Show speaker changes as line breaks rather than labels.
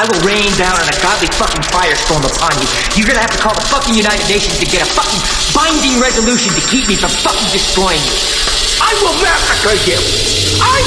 I will rain down on a godly fucking firestorm upon you. You're gonna have to call the fucking United Nations to get a fucking binding resolution to keep me from fucking destroying you. I will massacre you. I